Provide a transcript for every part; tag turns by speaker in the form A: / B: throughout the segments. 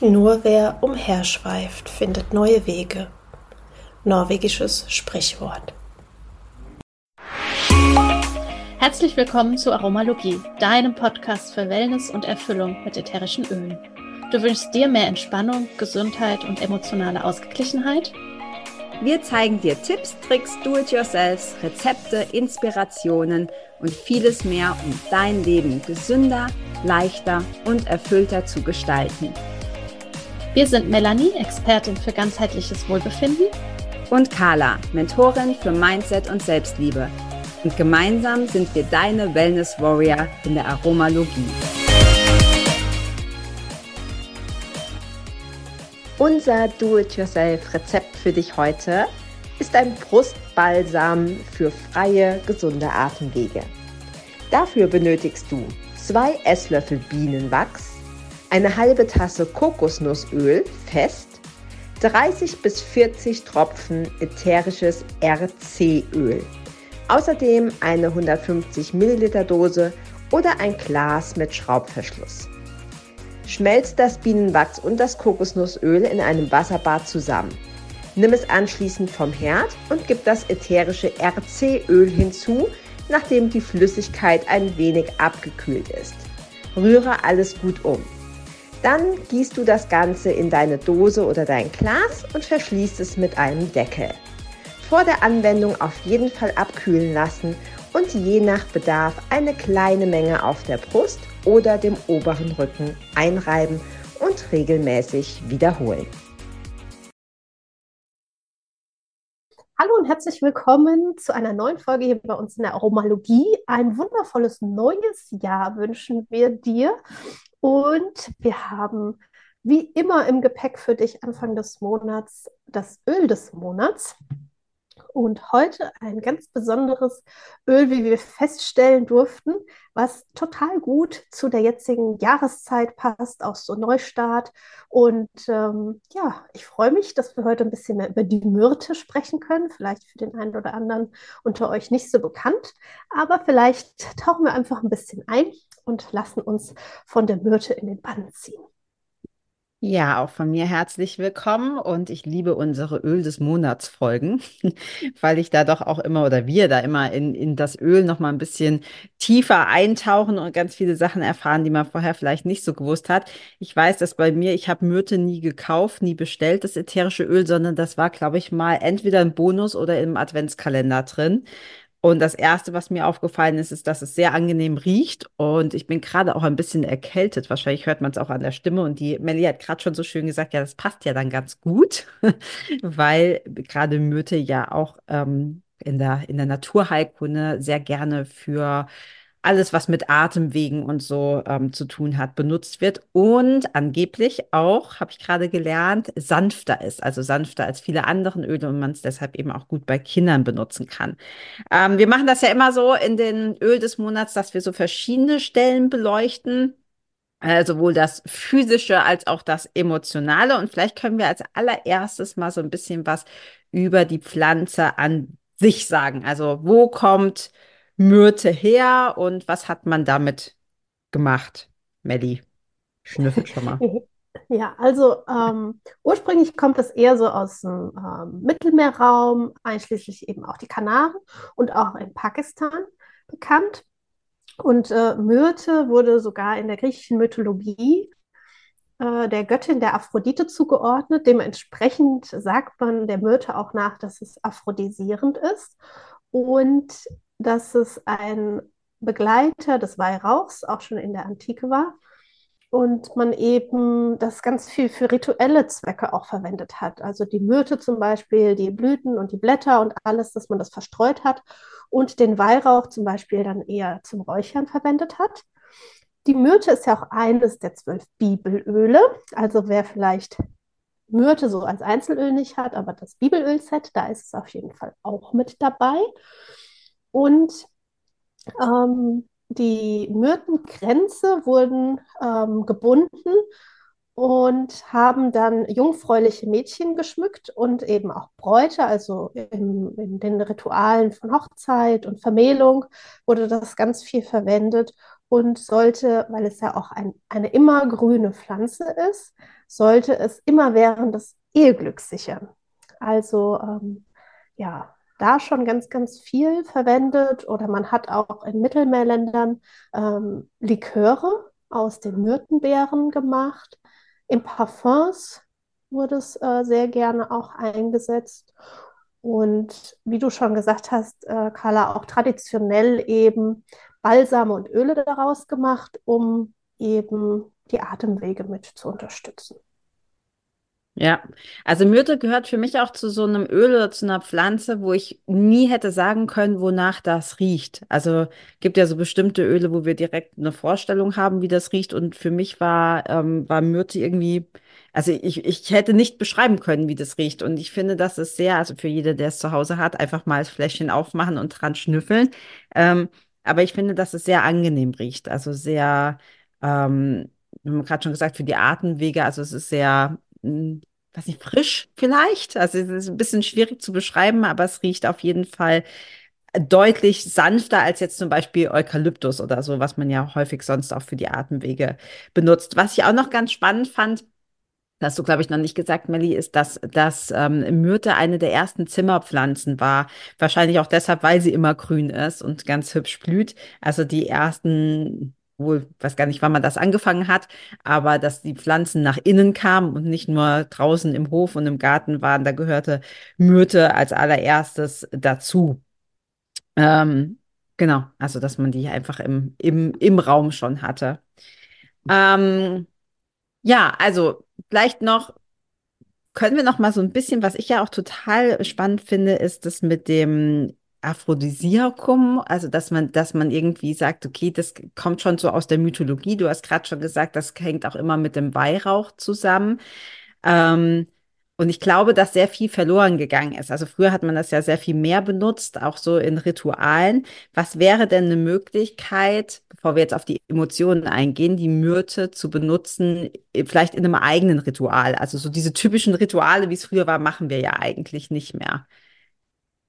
A: Nur wer umherschweift, findet neue Wege. Norwegisches Sprichwort.
B: Herzlich willkommen zu Aromalogie, deinem Podcast für Wellness und Erfüllung mit ätherischen Ölen. Du wünschst dir mehr Entspannung, Gesundheit und emotionale Ausgeglichenheit?
C: Wir zeigen dir Tipps, Tricks, Do-it-yourselfs, Rezepte, Inspirationen und vieles mehr, um dein Leben gesünder, leichter und erfüllter zu gestalten.
B: Wir sind Melanie, Expertin für ganzheitliches Wohlbefinden.
C: Und Carla, Mentorin für Mindset und Selbstliebe. Und gemeinsam sind wir deine Wellness Warrior in der Aromalogie.
A: Unser Do-it-yourself-Rezept für dich heute ist ein Brustbalsam für freie, gesunde Atemwege. Dafür benötigst du zwei Esslöffel Bienenwachs, eine halbe Tasse Kokosnussöl fest, 30 bis 40 Tropfen ätherisches RC-Öl. Außerdem eine 150 Milliliter Dose oder ein Glas mit Schraubverschluss. Schmelze das Bienenwachs und das Kokosnussöl in einem Wasserbad zusammen. Nimm es anschließend vom Herd und gib das ätherische RC-Öl hinzu, nachdem die Flüssigkeit ein wenig abgekühlt ist. Rühre alles gut um. Dann gießt du das Ganze in deine Dose oder dein Glas und verschließt es mit einem Deckel. Vor der Anwendung auf jeden Fall abkühlen lassen und je nach Bedarf eine kleine Menge auf der Brust oder dem oberen Rücken einreiben und regelmäßig wiederholen. Hallo und herzlich willkommen zu einer neuen Folge hier bei uns in der Aromalogie. Ein wundervolles neues Jahr wünschen wir dir. Und wir haben wie immer im Gepäck für dich Anfang des Monats das Öl des Monats. Und heute ein ganz besonderes Öl, wie wir feststellen durften, was total gut zu der jetzigen Jahreszeit passt, auch so Neustart. Und ähm, ja, ich freue mich, dass wir heute ein bisschen mehr über die Myrte sprechen können. Vielleicht für den einen oder anderen unter euch nicht so bekannt, aber vielleicht tauchen wir einfach ein bisschen ein und lassen uns von der Myrte in den Bann ziehen.
C: Ja, auch von mir herzlich willkommen und ich liebe unsere Öl des Monats Folgen, weil ich da doch auch immer oder wir da immer in, in das Öl noch mal ein bisschen tiefer eintauchen und ganz viele Sachen erfahren, die man vorher vielleicht nicht so gewusst hat. Ich weiß, dass bei mir, ich habe Myrte nie gekauft, nie bestellt, das ätherische Öl, sondern das war, glaube ich, mal entweder ein Bonus oder im Adventskalender drin. Und das Erste, was mir aufgefallen ist, ist, dass es sehr angenehm riecht. Und ich bin gerade auch ein bisschen erkältet. Wahrscheinlich hört man es auch an der Stimme. Und die Melli hat gerade schon so schön gesagt, ja, das passt ja dann ganz gut, weil gerade Myrte ja auch ähm, in der, in der Naturheilkunde sehr gerne für alles, was mit Atemwegen und so ähm, zu tun hat, benutzt wird und angeblich auch, habe ich gerade gelernt, sanfter ist, also sanfter als viele andere Öle und man es deshalb eben auch gut bei Kindern benutzen kann. Ähm, wir machen das ja immer so in den Öl des Monats, dass wir so verschiedene Stellen beleuchten. Äh, sowohl das physische als auch das emotionale. Und vielleicht können wir als allererstes mal so ein bisschen was über die Pflanze an sich sagen. Also wo kommt Myrte her und was hat man damit gemacht? Melli, schnüffelt schon mal.
A: Ja, also ähm, ursprünglich kommt es eher so aus dem ähm, Mittelmeerraum, einschließlich eben auch die Kanaren und auch in Pakistan bekannt. Und äh, Myrte wurde sogar in der griechischen Mythologie äh, der Göttin der Aphrodite zugeordnet. Dementsprechend sagt man der Myrte auch nach, dass es aphrodisierend ist. Und dass es ein Begleiter des Weihrauchs auch schon in der Antike war und man eben das ganz viel für rituelle Zwecke auch verwendet hat. Also die Myrte zum Beispiel, die Blüten und die Blätter und alles, dass man das verstreut hat und den Weihrauch zum Beispiel dann eher zum Räuchern verwendet hat. Die Myrte ist ja auch eines der zwölf Bibelöle. Also wer vielleicht Myrte so als Einzelöl nicht hat, aber das Bibelölset, da ist es auf jeden Fall auch mit dabei. Und ähm, die Myrtenkränze wurden ähm, gebunden und haben dann jungfräuliche Mädchen geschmückt und eben auch Bräute, also in, in, den Ritualen von Hochzeit und Vermählung wurde das ganz viel verwendet. und sollte, weil es ja auch ein, eine immergrüne Pflanze ist, sollte es immer während des Eheglücks sichern. Also ähm, ja, da schon ganz, ganz viel verwendet oder man hat auch in Mittelmeerländern ähm, Liköre aus den Myrtenbeeren gemacht. In Parfums wurde es äh, sehr gerne auch eingesetzt. Und wie du schon gesagt hast, äh, Carla, auch traditionell eben Balsame und Öle daraus gemacht, um eben die Atemwege mit zu unterstützen.
C: Ja, also Myrte gehört für mich auch zu so einem Öl oder zu einer Pflanze, wo ich nie hätte sagen können, wonach das riecht. Also gibt ja so bestimmte Öle, wo wir direkt eine Vorstellung haben, wie das riecht. Und für mich war, ähm, war Myrte irgendwie, also ich, ich hätte nicht beschreiben können, wie das riecht. Und ich finde, das ist sehr, also für jede, der es zu Hause hat, einfach mal das Fläschchen aufmachen und dran schnüffeln. Ähm, aber ich finde, dass es sehr angenehm riecht. Also sehr, ähm, wir haben gerade schon gesagt, für die Atemwege, also es ist sehr hm, weiß nicht, frisch vielleicht. Also es ist ein bisschen schwierig zu beschreiben, aber es riecht auf jeden Fall deutlich sanfter als jetzt zum Beispiel Eukalyptus oder so, was man ja häufig sonst auch für die Atemwege benutzt. Was ich auch noch ganz spannend fand, das hast du, glaube ich, noch nicht gesagt, Melli, ist, dass, dass ähm, Myrte eine der ersten Zimmerpflanzen war. Wahrscheinlich auch deshalb, weil sie immer grün ist und ganz hübsch blüht. Also die ersten wohl, weiß gar nicht, wann man das angefangen hat, aber dass die Pflanzen nach innen kamen und nicht nur draußen im Hof und im Garten waren, da gehörte Myrte als allererstes dazu. Ähm, genau, also dass man die einfach im, im, im Raum schon hatte. Ähm, ja, also vielleicht noch können wir noch mal so ein bisschen, was ich ja auch total spannend finde, ist das mit dem Aphrodisiakum, also dass man, dass man irgendwie sagt, okay, das kommt schon so aus der Mythologie. Du hast gerade schon gesagt, das hängt auch immer mit dem Weihrauch zusammen. Ähm, und ich glaube, dass sehr viel verloren gegangen ist. Also früher hat man das ja sehr viel mehr benutzt, auch so in Ritualen. Was wäre denn eine Möglichkeit, bevor wir jetzt auf die Emotionen eingehen, die Myrte zu benutzen, vielleicht in einem eigenen Ritual? Also so diese typischen Rituale, wie es früher war, machen wir ja eigentlich nicht mehr.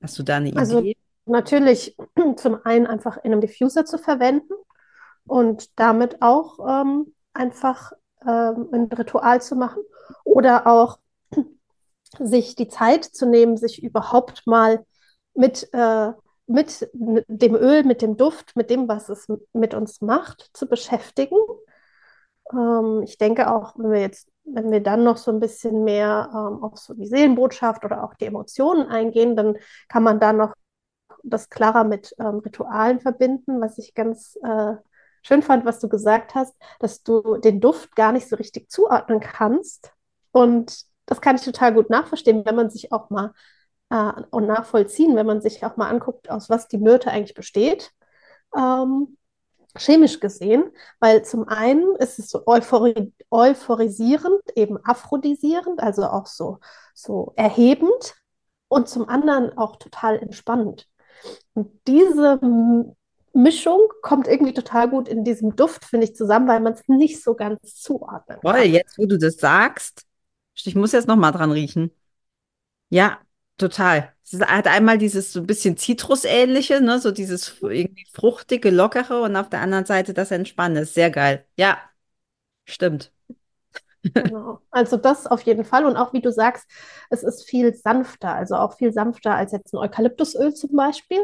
C: Hast du da eine
A: also,
C: Idee?
A: Natürlich zum einen einfach in einem Diffuser zu verwenden und damit auch ähm, einfach ähm, ein Ritual zu machen oder auch sich die Zeit zu nehmen, sich überhaupt mal mit, äh, mit dem Öl, mit dem Duft, mit dem, was es mit uns macht, zu beschäftigen. Ähm, ich denke auch, wenn wir jetzt wenn wir dann noch so ein bisschen mehr ähm, auf so die Seelenbotschaft oder auch die Emotionen eingehen, dann kann man da noch das klarer mit ähm, Ritualen verbinden, was ich ganz äh, schön fand, was du gesagt hast, dass du den Duft gar nicht so richtig zuordnen kannst. Und das kann ich total gut nachverstehen, wenn man sich auch mal äh, und nachvollziehen, wenn man sich auch mal anguckt, aus was die Myrte eigentlich besteht. Ähm, chemisch gesehen, weil zum einen ist es so euphori euphorisierend, eben aphrodisierend, also auch so, so erhebend und zum anderen auch total entspannend. Und diese Mischung kommt irgendwie total gut in diesem Duft, finde ich, zusammen, weil man es nicht so ganz zuordnet.
C: Voll, jetzt wo du das sagst, ich muss jetzt noch mal dran riechen. Ja, Total. Es hat einmal dieses so ein bisschen Zitrusähnliche, ne, so dieses irgendwie fruchtige, lockere und auf der anderen Seite das Entspannende. Sehr geil. Ja, stimmt.
A: Genau. Also das auf jeden Fall. Und auch wie du sagst, es ist viel sanfter, also auch viel sanfter als jetzt ein Eukalyptusöl zum Beispiel.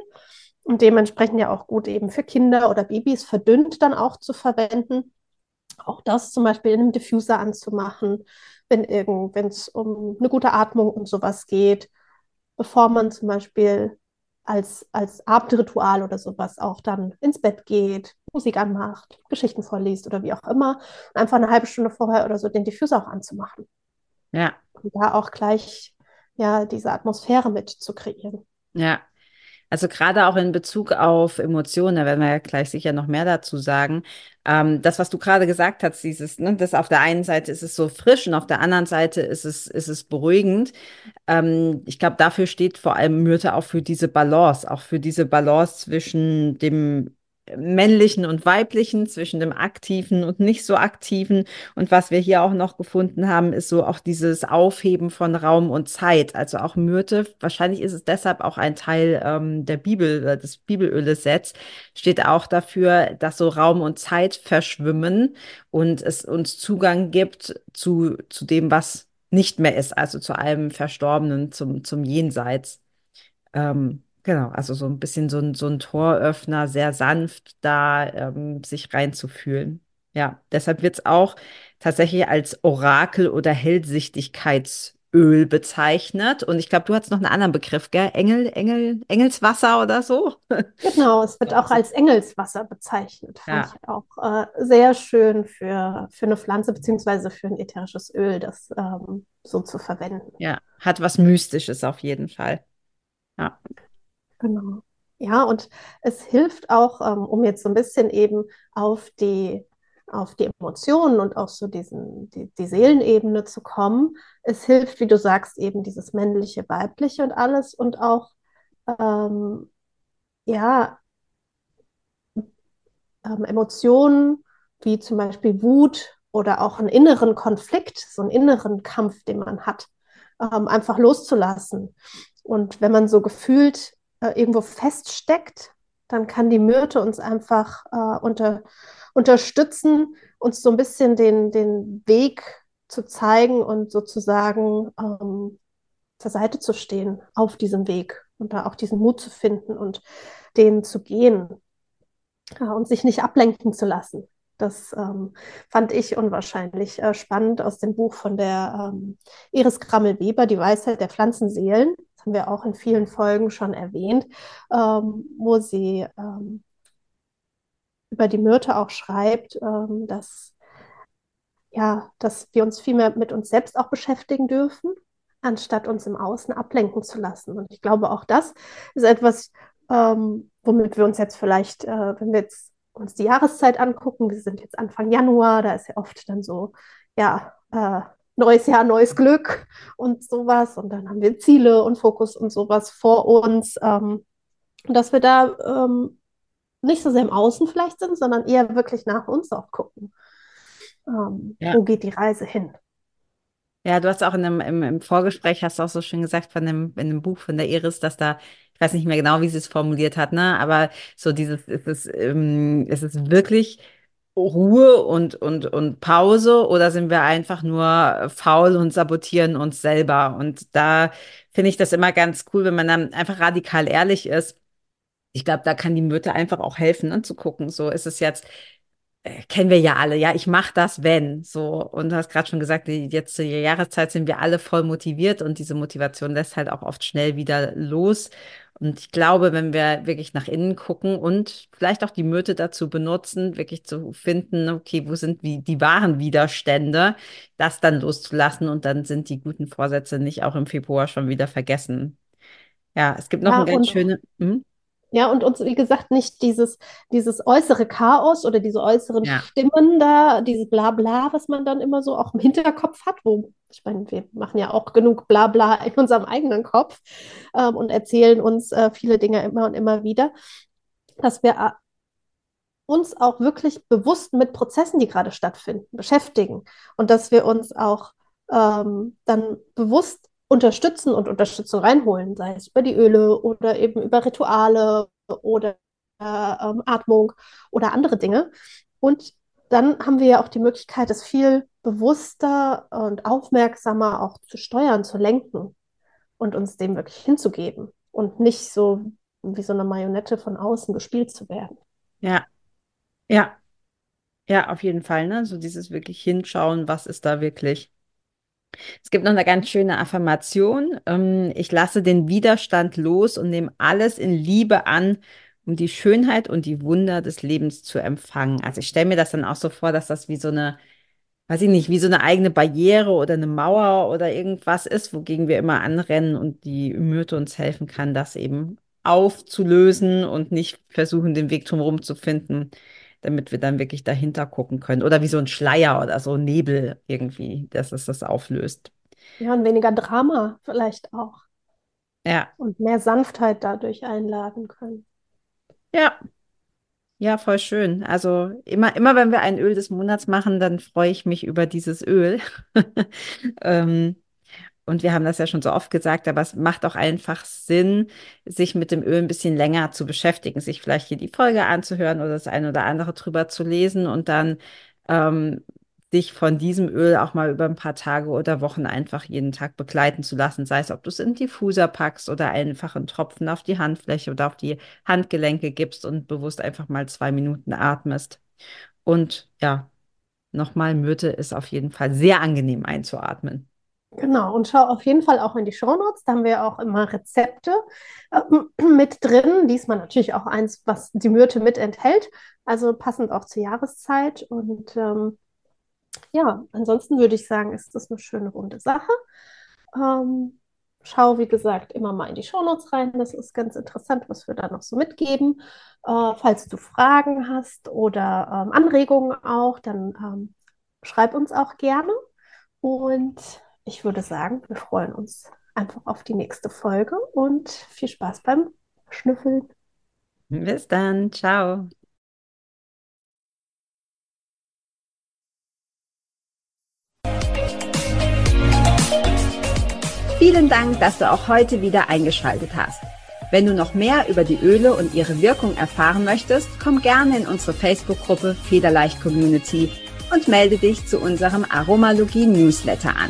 A: Und dementsprechend ja auch gut eben für Kinder oder Babys verdünnt dann auch zu verwenden. Auch das zum Beispiel in einem Diffuser anzumachen, wenn es um eine gute Atmung und sowas geht bevor man zum Beispiel als, als Abendritual oder sowas auch dann ins Bett geht, Musik anmacht, Geschichten vorliest oder wie auch immer. Und einfach eine halbe Stunde vorher oder so den Diffuser auch anzumachen.
C: Ja.
A: Und da auch gleich ja diese Atmosphäre mit zu kreieren.
C: Ja, also gerade auch in Bezug auf Emotionen, da werden wir ja gleich sicher noch mehr dazu sagen. Ähm, das, was du gerade gesagt hast, dieses, ne, das auf der einen Seite ist es so frisch und auf der anderen Seite ist es, ist es beruhigend. Ähm, ich glaube, dafür steht vor allem Myrte auch für diese Balance, auch für diese Balance zwischen dem männlichen und weiblichen, zwischen dem aktiven und nicht so aktiven. Und was wir hier auch noch gefunden haben, ist so auch dieses Aufheben von Raum und Zeit. Also auch Myrte, wahrscheinlich ist es deshalb auch ein Teil ähm, der Bibel, äh, des Bibelölesets, steht auch dafür, dass so Raum und Zeit verschwimmen und es uns Zugang gibt zu, zu dem, was nicht mehr ist, also zu allem Verstorbenen, zum, zum Jenseits. Ähm, Genau, also so ein bisschen so ein, so ein Toröffner, sehr sanft da ähm, sich reinzufühlen. Ja, deshalb wird es auch tatsächlich als Orakel oder Hellsichtigkeitsöl bezeichnet. Und ich glaube, du hast noch einen anderen Begriff, gell? Engel, Engel, Engelswasser oder so?
A: Genau, es wird auch als Engelswasser bezeichnet. Fand
C: Ja.
A: ich auch äh, sehr schön für, für eine Pflanze beziehungsweise für ein ätherisches Öl, das ähm, so zu verwenden.
C: Ja, hat was Mystisches auf jeden Fall. Ja,
A: Genau. Ja, und es hilft auch, ähm, um jetzt so ein bisschen eben auf die, auf die Emotionen und auch so diesen, die, die Seelenebene zu kommen. Es hilft, wie du sagst, eben dieses männliche, weibliche und alles und auch, ähm, ja, ähm, Emotionen wie zum Beispiel Wut oder auch einen inneren Konflikt, so einen inneren Kampf, den man hat, ähm, einfach loszulassen. Und wenn man so gefühlt äh, irgendwo feststeckt, dann kann die Myrte uns einfach äh, unter, unterstützen, uns so ein bisschen den, den Weg zu zeigen und sozusagen ähm, zur Seite zu stehen auf diesem Weg und da auch diesen Mut zu finden und den zu gehen ja, und sich nicht ablenken zu lassen. Das ähm, fand ich unwahrscheinlich äh, spannend aus dem Buch von der ähm, Iris Grammel-Weber, Die Weisheit der Pflanzenseelen. Haben wir auch in vielen Folgen schon erwähnt, ähm, wo sie ähm, über die Myrte auch schreibt, ähm, dass, ja, dass wir uns viel mehr mit uns selbst auch beschäftigen dürfen, anstatt uns im Außen ablenken zu lassen. Und ich glaube, auch das ist etwas, ähm, womit wir uns jetzt vielleicht, äh, wenn wir jetzt uns die Jahreszeit angucken, wir sind jetzt Anfang Januar, da ist ja oft dann so, ja, äh, neues Jahr, neues Glück und sowas. Und dann haben wir Ziele und Fokus und sowas vor uns. Ähm, und dass wir da ähm, nicht so sehr im Außen vielleicht sind, sondern eher wirklich nach uns auch gucken. Ähm,
C: ja.
A: wo geht die Reise hin?
C: Ja, du hast auch in einem, im, im Vorgespräch hast du auch so schön gesagt von dem, in dem Buch von der Iris, dass da, ich weiß nicht mehr genau, wie sie es formuliert hat, ne, aber so dieses, ist es, ähm, ist es wirklich Ruhe und, und, und Pause oder sind wir einfach nur faul und sabotieren uns selber? Und da finde ich das immer ganz cool, wenn man dann einfach radikal ehrlich ist. Ich glaube, da kann die Myrte einfach auch helfen, anzugucken. So ist es jetzt äh, kennen wir ja alle, ja, ich mache das, wenn, so. Und du hast gerade schon gesagt, die, jetzt zur Jahreszeit sind wir alle voll motiviert und diese Motivation lässt halt auch oft schnell wieder los. Und ich glaube, wenn wir wirklich nach innen gucken und vielleicht auch die Myrte dazu benutzen, wirklich zu finden, okay, wo sind wie die wahren Widerstände, das dann loszulassen und dann sind die guten Vorsätze nicht auch im Februar schon wieder vergessen. Ja, es gibt noch
A: Ja,
C: ein ganz
A: und
C: schöne, hm?
A: Ja, und uns, wie gesagt, nicht dieses, dieses äußere Chaos oder diese äußeren
C: Ja,
A: Stimmen da, dieses Blabla, was man dann immer so auch im Hinterkopf hat, wo, ich meine, wir machen ja auch genug Blabla in unserem eigenen Kopf ähm, und erzählen uns äh, viele Dinge immer und immer wieder, dass wir äh, uns auch wirklich bewusst mit Prozessen, die gerade stattfinden, beschäftigen. Und dass wir uns auch ähm, dann bewusst unterstützen und Unterstützung reinholen, sei es über die Öle oder eben über Rituale oder äh, ähm, Atmung oder andere Dinge. Und dann haben wir ja auch die Möglichkeit, es viel bewusster und aufmerksamer auch zu steuern, zu lenken und uns dem wirklich hinzugeben und nicht so wie so eine Marionette von außen gespielt zu werden.
C: ja, ja, ja, auf jeden Fall, ne? So dieses wirklich hinschauen, was ist da wirklich. Es gibt noch eine ganz schöne Affirmation. Ähm, ich lasse den Widerstand los und nehme alles in Liebe an, um die Schönheit und die Wunder des Lebens zu empfangen. Also ich stelle mir das dann auch so vor, dass das wie so eine, weiß ich nicht, wie so eine eigene Barriere oder eine Mauer oder irgendwas ist, wogegen wir immer anrennen und die Myrte uns helfen kann, das eben aufzulösen und nicht versuchen, den Weg drumherum zu finden, damit wir dann wirklich dahinter gucken können. Oder wie so ein Schleier oder so ein Nebel irgendwie, dass es das auflöst.
A: Ja, und weniger Drama vielleicht auch
C: Ja,
A: und mehr Sanftheit dadurch einladen können.
C: ja, Ja, voll schön. Also immer, immer wenn wir ein Öl des Monats machen, dann freue ich mich über dieses Öl. ähm, und wir haben das ja schon so oft gesagt, aber es macht auch einfach Sinn, sich mit dem Öl ein bisschen länger zu beschäftigen, sich vielleicht hier die Folge anzuhören oder das eine oder andere drüber zu lesen und dann ähm, dich von diesem Öl auch mal über ein paar Tage oder Wochen einfach jeden Tag begleiten zu lassen, sei es, ob du es in Diffuser packst oder einfach einen Tropfen auf die Handfläche oder auf die Handgelenke gibst und bewusst einfach mal zwei Minuten atmest. Und ja, nochmal, Myrte ist auf jeden Fall sehr angenehm einzuatmen.
A: Genau, und schau auf jeden Fall auch in die Shownotes. Da haben wir auch immer Rezepte äh, mit drin. Diesmal natürlich auch eins, was die Myrte mit enthält. Also passend auch zur Jahreszeit. Und ähm, ja, ansonsten würde ich sagen, ist das eine schöne runde Sache. Ähm, schau, wie gesagt, immer mal in die Shownotes rein. Das ist ganz interessant, was wir da noch so mitgeben. Äh, falls du Fragen hast oder ähm, Anregungen auch, dann ähm, schreib uns auch gerne. Und ich würde sagen, wir freuen uns einfach auf die nächste Folge und viel Spaß beim Schnüffeln.
C: Bis dann, ciao. Vielen Dank, dass du auch heute wieder eingeschaltet hast. Wenn du noch mehr über die Öle und ihre Wirkung erfahren möchtest, komm gerne in unsere Facebook-Gruppe Federleicht Community und melde dich zu unserem Aromalogie Newsletter an.